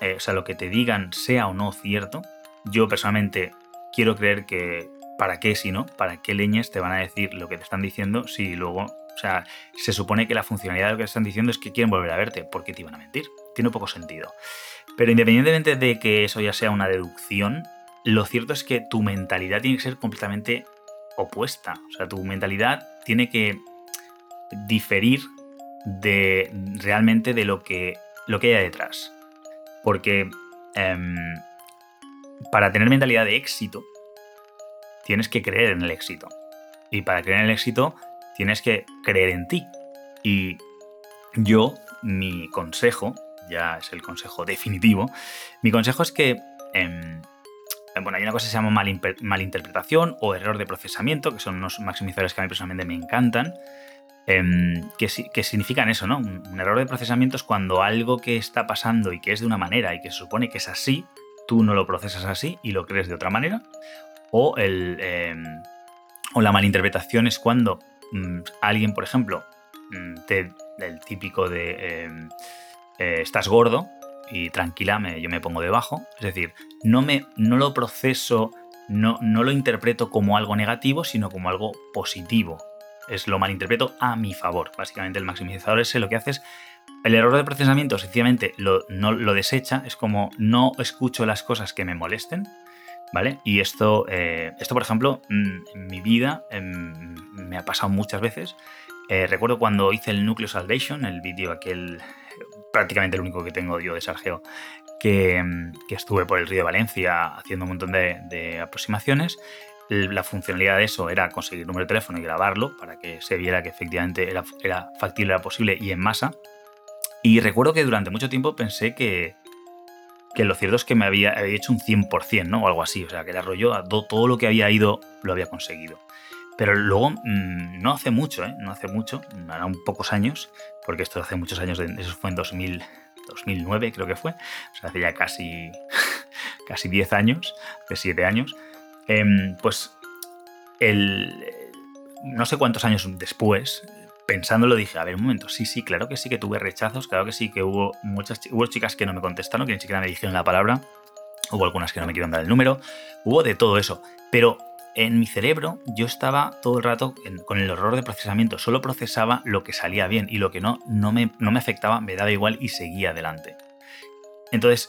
eh, o sea, lo que te digan sea o no cierto, yo personalmente quiero creer que, ¿para qué si no? ¿Para qué leñes te van a decir lo que te están diciendo si luego o sea, se supone que la funcionalidad de lo que están diciendo es que quieren volver a verte. ¿Por qué te iban a mentir? Tiene poco sentido. Pero independientemente de que eso ya sea una deducción, lo cierto es que tu mentalidad tiene que ser completamente opuesta. O sea, tu mentalidad tiene que diferir de realmente de lo que, lo que hay detrás. Porque em, para tener mentalidad de éxito, tienes que creer en el éxito. Y para creer en el éxito, tienes que creer en ti. Y yo, mi consejo, ya es el consejo definitivo. Mi consejo es que, em, bueno, hay una cosa que se llama malinterpretación o error de procesamiento, que son unos maximizadores que a mí personalmente me encantan, em, que, que, significan eso, ¿no? Un, error de procesamiento es cuando algo que está pasando y que es de una manera y que se supone que es así, tú no lo procesas así y lo crees de otra manera. O, el, em, o la malinterpretación es cuando mm, alguien, por ejemplo, mm, el típico de em, eh, estás gordo y tranquila, yo me pongo debajo. Es decir, no, me, no lo proceso, no, no lo interpreto como algo negativo, sino como algo positivo. Es lo malinterpreto a mi favor. Básicamente el maximizador ese lo que hace es el error de procesamiento sencillamente lo, no, lo desecha, es como no escucho las cosas que me molesten, ¿vale? Y esto, eh, esto por ejemplo, mm, en mi vida em, me ha pasado muchas veces. Eh, recuerdo cuando hice el Nucleo Salvation, el vídeo aquel, prácticamente el único que tengo yo de Sargeo, que, em, que estuve por el río de Valencia haciendo un montón de, aproximaciones. La funcionalidad de eso era conseguir el número de teléfono y grabarlo para que se viera que efectivamente era, era factible, era posible y en masa. Y recuerdo que durante mucho tiempo pensé que, que lo cierto es que me había, hecho un 100%, ¿no? O algo así. O sea, que el arroyo, todo lo que había ido, lo había conseguido. Pero luego, mm, no hace mucho, ¿eh? No hace mucho, hará un pocos años, porque esto hace muchos años, eso fue en 2000, 2009 creo que fue, o sea, hace ya casi, casi 10 años, de 7 años, em, pues el, no sé cuántos años después, pensándolo dije, a ver, un momento, sí, sí, claro que sí que tuve rechazos, claro que sí que hubo muchas hubo chicas que no me contestaron, que ni siquiera me dijeron la palabra, hubo algunas que no me quisieron dar el número, hubo de todo eso, pero en mi cerebro yo estaba todo el rato con el error de procesamiento, solo procesaba lo que salía bien y lo que no, no me, no me afectaba, me daba igual y seguía adelante. Entonces,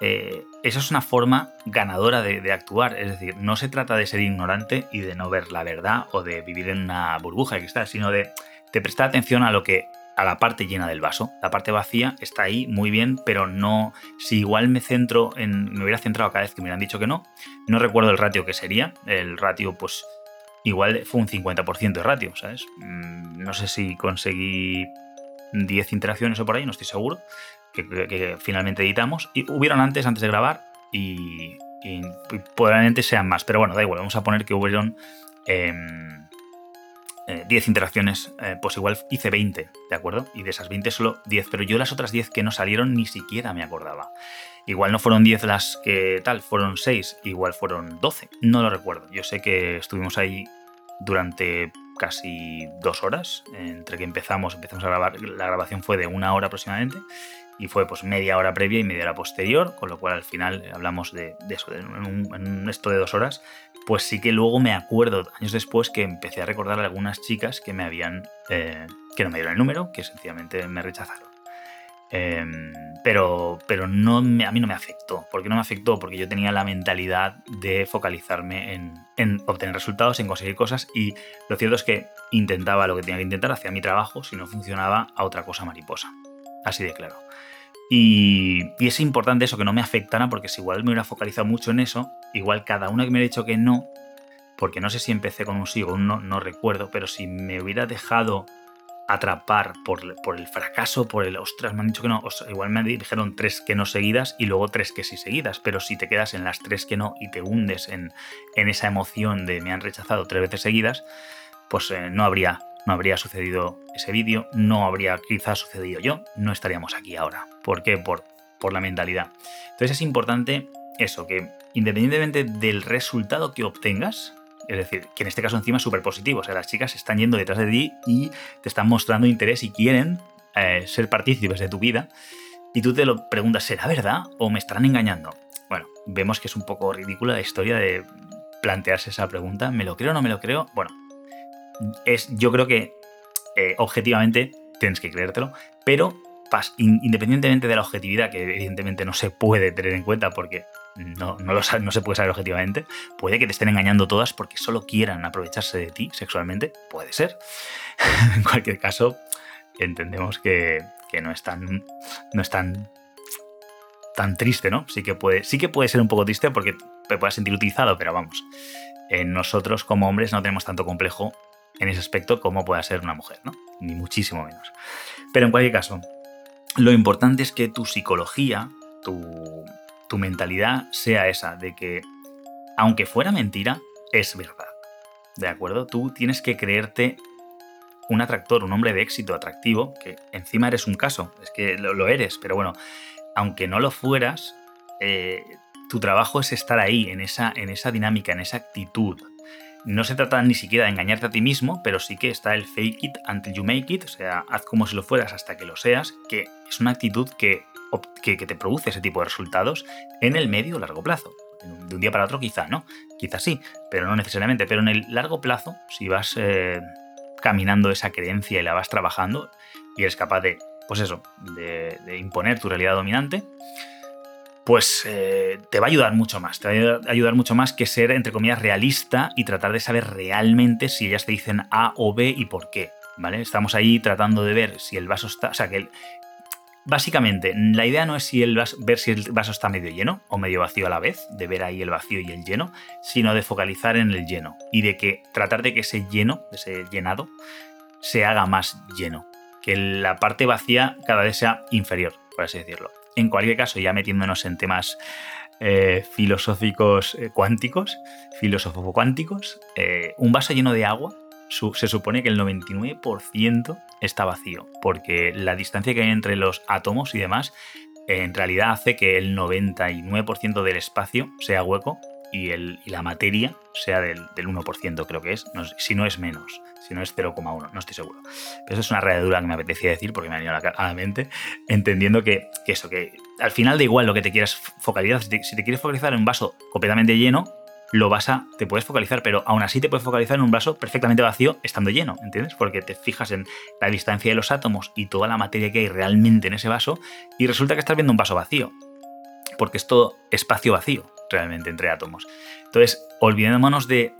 eh, eso es una forma ganadora de, de, actuar, es decir, no se trata de ser ignorante y de no ver la verdad o de vivir en una burbuja de cristal, sino de te presta atención a lo que a la parte llena del vaso. La parte vacía está ahí muy bien, pero no. Si igual me centro en. me hubiera centrado cada vez que me hubieran dicho que no. No recuerdo el ratio que sería. El ratio, pues. Igual fue un 50% de ratio, ¿sabes? Mm, no sé si conseguí 10 interacciones o por ahí, no estoy seguro. Que, finalmente editamos. Y hubieron antes, antes de grabar. Y, probablemente sean más. Pero bueno, da igual. Vamos a poner que hubieron. Em, 10 eh, interacciones, eh, pues igual hice 20, ¿de acuerdo? Y de esas 20 solo 10, pero yo las otras 10 que no salieron ni siquiera me acordaba. Igual no fueron 10 las que tal, fueron 6, igual fueron 12, no lo recuerdo. Yo sé que estuvimos ahí durante casi dos horas, entre que empezamos, empezamos a grabar, la grabación fue de una hora aproximadamente, y fue pues media hora previa y media hora posterior, con lo cual al final hablamos de, eso, de un, esto de dos horas, pues sí que luego me acuerdo años después que empecé a recordar a algunas chicas que me habían, eh, que no me dieron el número, que sencillamente me rechazaron. Em, pero pero no a mí no me afectó. ¿Por qué no me afectó? Porque yo tenía la mentalidad de focalizarme en, en, obtener resultados, en conseguir cosas y lo cierto es que intentaba lo que tenía que intentar, hacía mi trabajo, si no funcionaba a otra cosa mariposa. Así de claro. Y, es importante eso, que no me afectara, porque si igual me hubiera focalizado mucho en eso, igual cada una que me hubiera dicho que no, porque no sé si empecé con un sí o un no, no recuerdo, pero si me hubiera dejado atrapar por, el fracaso, por el ostras, me han dicho que no, igual me dijeron tres que no seguidas y luego tres que sí seguidas, pero si te quedas en las tres que no y te hundes en, esa emoción de me han rechazado tres veces seguidas, pues eh, no habría no habría sucedido ese vídeo, no habría quizás sucedido yo, no estaríamos aquí ahora. ¿Por qué? Por, por la mentalidad. Entonces es importante eso, que independientemente del resultado que obtengas, es decir, que en este caso encima es súper positivo, o sea, las chicas están yendo detrás de ti y te están mostrando interés y quieren eh, ser partícipes de tu vida, y tú te lo preguntas, ¿será verdad o me estarán engañando? Bueno, vemos que es un poco ridícula la historia de plantearse esa pregunta, ¿me lo creo o no me lo creo? Bueno, es, yo creo que eh, objetivamente tienes que creértelo, pero independientemente de la objetividad, que evidentemente no se puede tener en cuenta porque no, no, no se puede saber objetivamente, puede que te estén engañando todas porque solo quieran aprovecharse de ti sexualmente, puede ser. en cualquier caso, entendemos que, no es tan, no es tan, tan triste, ¿no? Sí que, puede, sí que puede ser un poco triste porque te puedas sentir utilizado, pero vamos, nosotros como hombres no tenemos tanto complejo en ese aspecto como pueda ser una mujer, ¿no? Ni muchísimo menos. Pero en cualquier caso, lo importante es que tu psicología, tu, tu mentalidad sea esa, de que aunque fuera mentira, es verdad. ¿De acuerdo? Tú tienes que creerte un atractor, un hombre de éxito atractivo, que encima eres un caso, es que lo, eres, pero bueno, aunque no lo fueras, eh, tu trabajo es estar ahí, en esa, en esa dinámica, en esa actitud. No se trata ni siquiera de engañarte a ti mismo, pero sí que está el fake it until you make it, o sea, haz como si lo fueras hasta que lo seas, que es una actitud que, que, te produce ese tipo de resultados en el medio o largo plazo. De un día para otro quizá no, quizá sí, pero no necesariamente. Pero en el largo plazo, si vas eh, caminando esa creencia y la vas trabajando y eres capaz de, pues eso, de, imponer tu realidad dominante, pues eh, te va a ayudar mucho más. Te va a ayudar mucho más que ser, entre comillas, realista y tratar de saber realmente si ellas te dicen A o B y por qué. ¿Vale? Estamos ahí tratando de ver si el vaso está. O sea, que Básicamente, la idea no es si el ver si el vaso está medio lleno o medio vacío a la vez, de ver ahí el vacío y el lleno, sino de focalizar en el lleno y de que tratar de que ese lleno, ese llenado, se haga más lleno, que la parte vacía cada vez sea inferior, por así decirlo. En cualquier caso, ya metiéndonos en temas eh, filosóficos eh, cuánticos, filósofo cuánticos, eh, un vaso lleno de agua se supone que el 99% está vacío, porque la distancia que hay entre los átomos y demás en realidad hace que el 99% del espacio sea hueco y, el, la materia sea del, 1%, creo que es, si no es menos, si no es 0,1, no estoy seguro. Pero eso es una realidad que me apetecía decir porque me ha venido a la, mente, entendiendo que, eso, que al final da igual lo que te quieras focalizar, si te, si te quieres focalizar en un vaso completamente lleno, lo vas a, te puedes focalizar, pero aún así te puedes focalizar en un vaso perfectamente vacío estando lleno, ¿entiendes? Porque te fijas en la distancia de los átomos y toda la materia que hay realmente en ese vaso y resulta que estás viendo un vaso vacío, porque es todo espacio vacío realmente entre átomos. Entonces, olvidémonos de,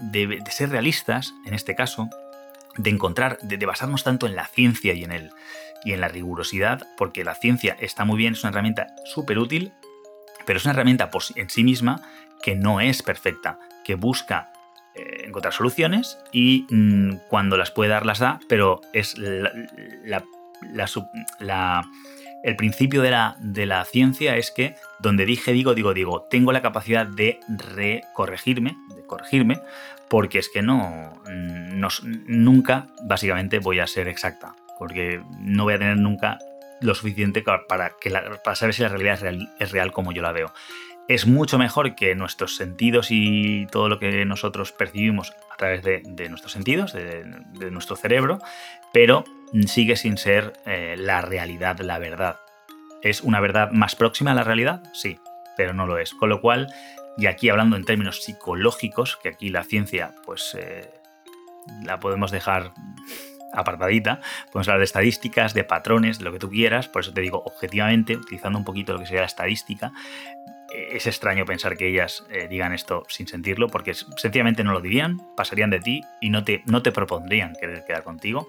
ser realistas en este caso, de encontrar, de, basarnos tanto en la ciencia y en, el, y en la rigurosidad, porque la ciencia está muy bien, es una herramienta súper útil, pero es una herramienta en sí misma que no es perfecta, que busca eh, encontrar soluciones y mm, cuando las puede dar las da, pero es la, el principio de la, de la, ciencia es que donde dije digo, digo, digo, tengo la capacidad de recorregirme, de corregirme, porque es que no, mm, nunca básicamente voy a ser exacta, porque no voy a tener nunca lo suficiente para, que para saber si la realidad es real, es real como yo la veo. Es mucho mejor que nuestros sentidos y todo lo que nosotros percibimos a través de, nuestros sentidos, de, nuestro cerebro, pero sigue sin ser eh, la realidad, la verdad. ¿Es una verdad más próxima a la realidad? Sí, pero no lo es. Con lo cual, y aquí hablando en términos psicológicos, que aquí la ciencia, pues eh, la podemos dejar apartadita, podemos hablar de estadísticas, de patrones, de lo que tú quieras, por eso te digo, objetivamente, utilizando un poquito lo que sería la estadística, es extraño pensar que ellas eh, digan esto sin sentirlo, porque sencillamente no lo dirían, pasarían de ti y no te, no te propondrían querer quedar contigo.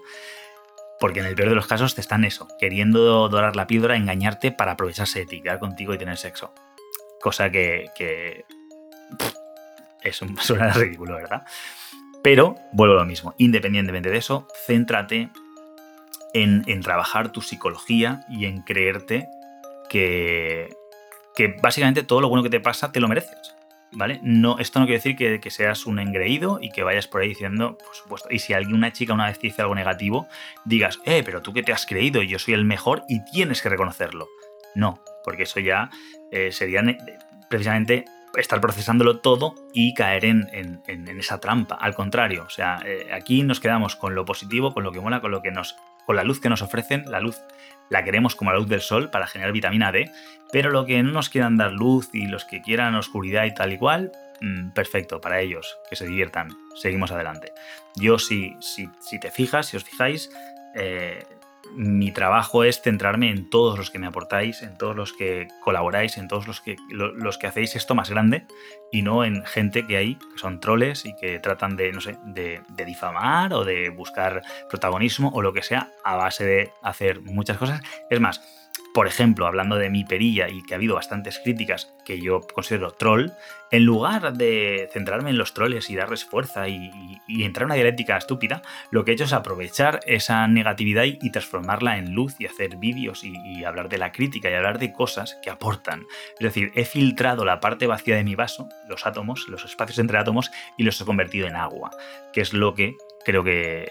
Porque en el peor de los casos te están eso, queriendo dorar la píldora, engañarte para aprovecharse de ti, quedar contigo y tener sexo. Cosa que, que es un, suena ridículo, ¿verdad? Pero vuelvo a lo mismo, independientemente de eso, céntrate en, en trabajar tu psicología y en creerte que, que básicamente todo lo bueno que te pasa te lo mereces. ¿Vale? No, esto no quiere decir que, seas un engreído y que vayas por ahí diciendo, por supuesto, y si alguna chica una vez te dice algo negativo, digas, eh, pero tú que te has creído, yo soy el mejor y tienes que reconocerlo. No, porque eso ya eh, sería precisamente estar procesándolo todo y caer en, esa trampa. Al contrario, o sea, eh, aquí nos quedamos con lo positivo, con lo que mola, con lo que nos. con la luz que nos ofrecen, la luz la queremos como la luz del sol para generar vitamina D, pero lo que no nos quieran dar luz y los que quieran oscuridad y tal y cual, mm, perfecto, para ellos, que se diviertan, seguimos adelante. Yo si, si, si te fijas, si os fijáis, eh, mi trabajo es centrarme en todos los que me aportáis, en todos los que colaboráis, en todos los que, los que hacéis esto más grande y no en gente que hay que son troles y que tratan de, no sé, de, difamar o de buscar protagonismo o lo que sea a base de hacer muchas cosas. Es más, por ejemplo, hablando de mi perilla y que ha habido bastantes críticas que yo considero troll, en lugar de centrarme en los troles y darles fuerza y, entrar en una dialéctica estúpida, lo que he hecho es aprovechar esa negatividad y, transformarla en luz y hacer vídeos y, hablar de la crítica y hablar de cosas que aportan. Es decir, he filtrado la parte vacía de mi vaso, los átomos, los espacios entre átomos, y los he convertido en agua, que es lo que creo que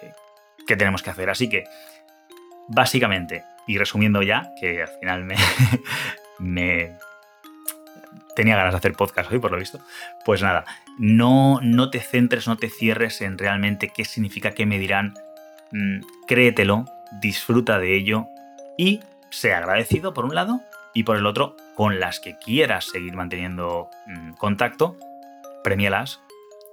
tenemos que hacer. Así que, básicamente, y resumiendo ya, que al final me, tenía ganas de hacer podcast hoy, por lo visto. Pues nada, no, no te centres, no te cierres en realmente qué significa, qué me dirán. Mm, créetelo, disfruta de ello y sea agradecido por un lado y por el otro, con las que quieras seguir manteniendo mm, contacto, premialas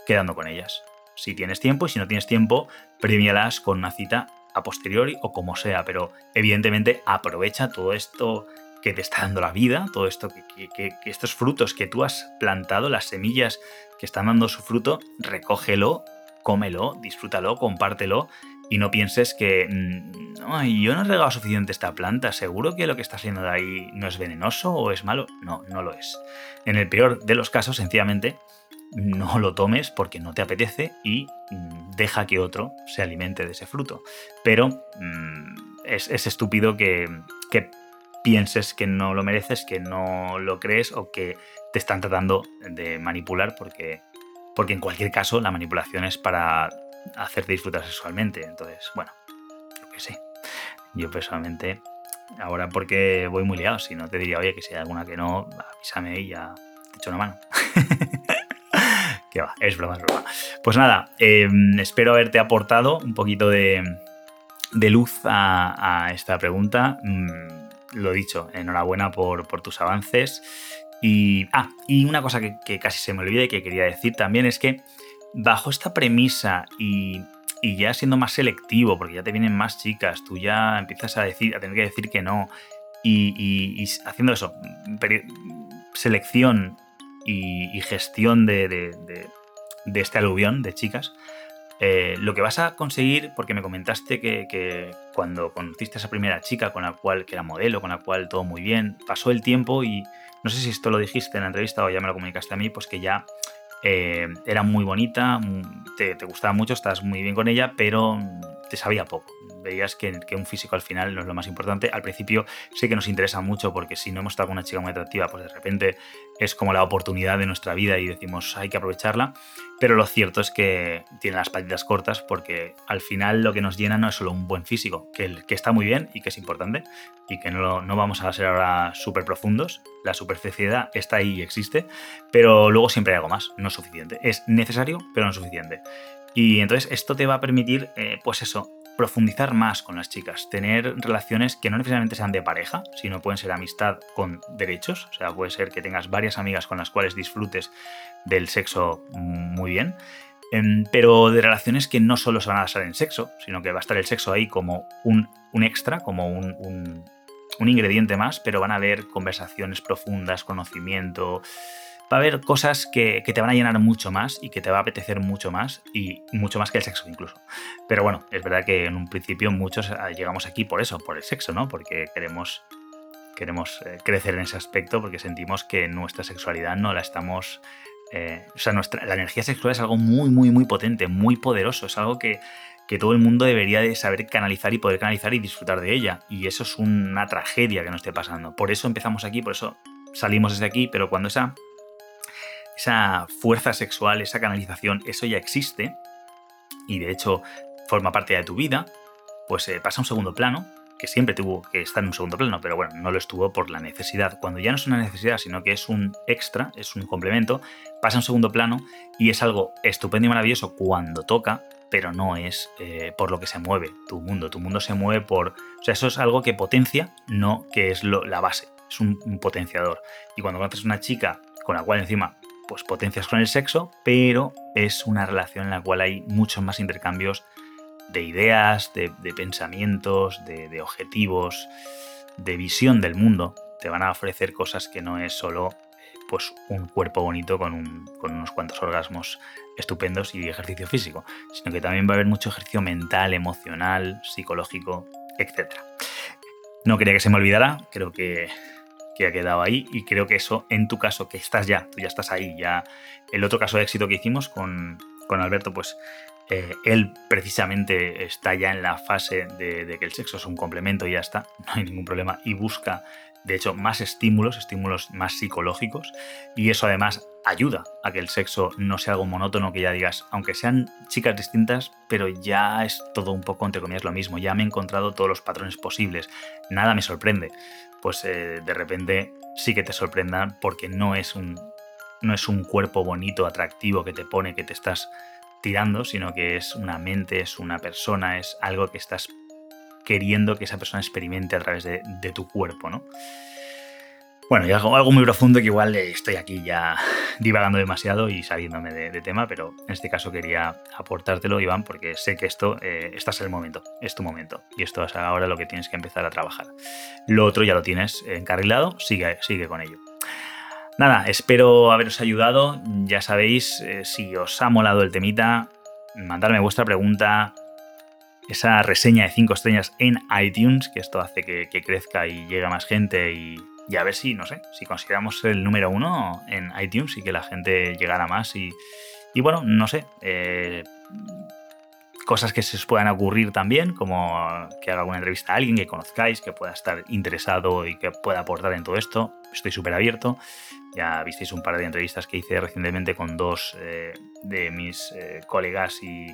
quedando con ellas. Si tienes tiempo y si no tienes tiempo, premialas con una cita a posteriori o como sea, pero evidentemente aprovecha todo esto que te está dando la vida, todo esto que, estos frutos que tú has plantado, las semillas que están dando su fruto, recógelo, cómelo, disfrútalo, compártelo y no pienses que mm, yo no he regado suficiente esta planta, seguro que lo que está saliendo de ahí no es venenoso o es malo. No, no lo es. En el peor de los casos, sencillamente, no lo tomes porque no te apetece y mm, deja que otro se alimente de ese fruto. Pero mm, es, estúpido que, pienses que no lo mereces, que no lo crees o que te están tratando de manipular porque, porque en cualquier caso la manipulación es para hacerte disfrutar sexualmente. Entonces, bueno, yo qué sé. Yo personalmente, ahora porque voy muy liado, si no te diría, oye, que si hay alguna que no, avísame y ya te echo una mano. que va, es broma, es broma. Pues nada, em, espero haberte aportado un poquito de, luz a, esta pregunta. Mm, lo dicho, enhorabuena por, tus avances. Y, ah, y una cosa que, casi se me olvida y que quería decir también es que bajo esta premisa y, ya siendo más selectivo, porque ya te vienen más chicas, tú ya empiezas a decir, a tener que decir que no, y haciendo eso, selección y, gestión de, este aluvión de chicas, eh, lo que vas a conseguir, porque me comentaste que, cuando conociste a esa primera chica con la cual, que era modelo, con la cual todo muy bien, pasó el tiempo y no sé si esto lo dijiste en la entrevista o ya me lo comunicaste a mí, pues que ya eh, era muy bonita, te, te, gustaba mucho, estás muy bien con ella, pero te sabía poco veías que, un físico al final no es lo más importante. Al principio sí que nos interesa mucho porque si no hemos estado con una chica muy atractiva, pues de repente es como la oportunidad de nuestra vida y decimos hay que aprovecharla. Pero lo cierto es que tiene las patitas cortas porque al final lo que nos llena no es solo un buen físico, que, que está muy bien y que es importante y que no, no vamos a ser ahora súper profundos. La superficialidad está ahí y existe, pero luego siempre hay algo más, no es suficiente. Es necesario, pero no es suficiente. Y entonces esto te va a permitir, eh, pues eso, profundizar más con las chicas, tener relaciones que no necesariamente sean de pareja, sino pueden ser amistad con derechos, o sea, puede ser que tengas varias amigas con las cuales disfrutes del sexo muy bien, em, pero de relaciones que no solo se van a basar en sexo, sino que va a estar el sexo ahí como un, extra, como un, un ingrediente más, pero van a haber conversaciones profundas, conocimiento, va a haber cosas que, te van a llenar mucho más y que te va a apetecer mucho más y mucho más que el sexo incluso. Pero bueno, es verdad que en un principio muchos ah, llegamos aquí por eso, por el sexo, ¿no? Porque queremos, queremos eh, crecer en ese aspecto porque sentimos que nuestra sexualidad no la estamos... Eh, o sea, nuestra, la energía sexual es algo muy, muy, muy potente, muy poderoso, es algo que, que todo el mundo debería de saber canalizar y poder canalizar y disfrutar de ella. Y eso es una tragedia que nos esté pasando. Por eso empezamos aquí, por eso salimos desde aquí, pero cuando esa esa fuerza sexual, esa canalización, eso ya existe y de hecho forma parte de tu vida, pues eh, pasa a un segundo plano, que siempre tuvo que estar en un segundo plano, pero bueno, no lo estuvo por la necesidad. Cuando ya no es una necesidad, sino que es un extra, es un complemento, pasa a un segundo plano y es algo estupendo y maravilloso cuando toca, pero no es eh, por lo que se mueve tu mundo. Tu mundo se mueve por... O sea, eso es algo que potencia, no que es la base, es un, potenciador. Y cuando conoces una chica con la cual encima pues potencias con el sexo, pero es una relación en la cual hay muchos más intercambios de ideas, de, pensamientos, de, objetivos, de visión del mundo. Te van a ofrecer cosas que no es solo pues, un cuerpo bonito con, con unos cuantos orgasmos estupendos y ejercicio físico, sino que también va a haber mucho ejercicio mental, emocional, psicológico, etc. No quería que se me olvidara, creo que, que ha quedado ahí y creo que eso en tu caso, que estás ya, tú ya estás ahí, ya el otro caso de éxito que hicimos con, con Alberto, pues eh, él precisamente está ya en la fase de, que el sexo es un complemento y ya está, no hay ningún problema, y busca, de hecho, más estímulos, estímulos más psicológicos, y eso además ayuda a que el sexo no sea algo monótono, que ya digas, aunque sean chicas distintas, pero ya es todo un poco, entre comillas, lo mismo, ya me he encontrado todos los patrones posibles, nada me sorprende, pues eh, de repente sí que te sorprendan porque no es un... No es un cuerpo bonito, atractivo que te pone, que te estás tirando, sino que es una mente, es una persona, es algo que estás queriendo que esa persona experimente a través de, tu cuerpo, ¿no? Bueno, y algo, algo, muy profundo que igual estoy aquí ya divagando demasiado y saliéndome de, tema, pero en este caso quería aportártelo, Iván, porque sé que esto, eh, este es el momento, es tu momento, y esto es ahora lo que tienes que empezar a trabajar. Lo otro ya lo tienes encarrilado, sigue, sigue con ello. Nada, espero haberos ayudado. Ya sabéis, eh, si os ha molado el temita, mandarme vuestra pregunta, esa reseña de 5 estrellas en iTunes, que esto hace que, crezca y llegue más gente y, a ver si, no sé, si consideramos el número uno en iTunes y que la gente llegara más y, bueno, no sé, eh, cosas que se os puedan ocurrir también, como que haga una entrevista a alguien que conozcáis, que pueda estar interesado y que pueda aportar en todo esto. Estoy súper abierto. Ya visteis un par de entrevistas que hice recientemente con dos eh, de mis eh, colegas y,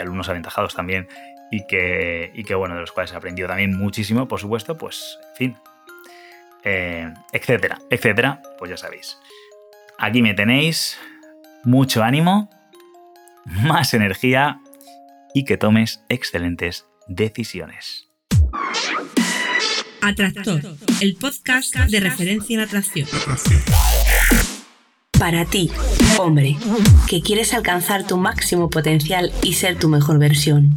alumnos aventajados también, y que, y que, bueno, de los cuales he aprendido también muchísimo, por supuesto, pues, en fin, eh, etcétera, etcétera, pues ya sabéis. Aquí me tenéis, mucho ánimo, más energía y que tomes excelentes decisiones. Atractor, el podcast de referencia en atracción. Para ti, hombre, que quieres alcanzar tu máximo potencial y ser tu mejor versión.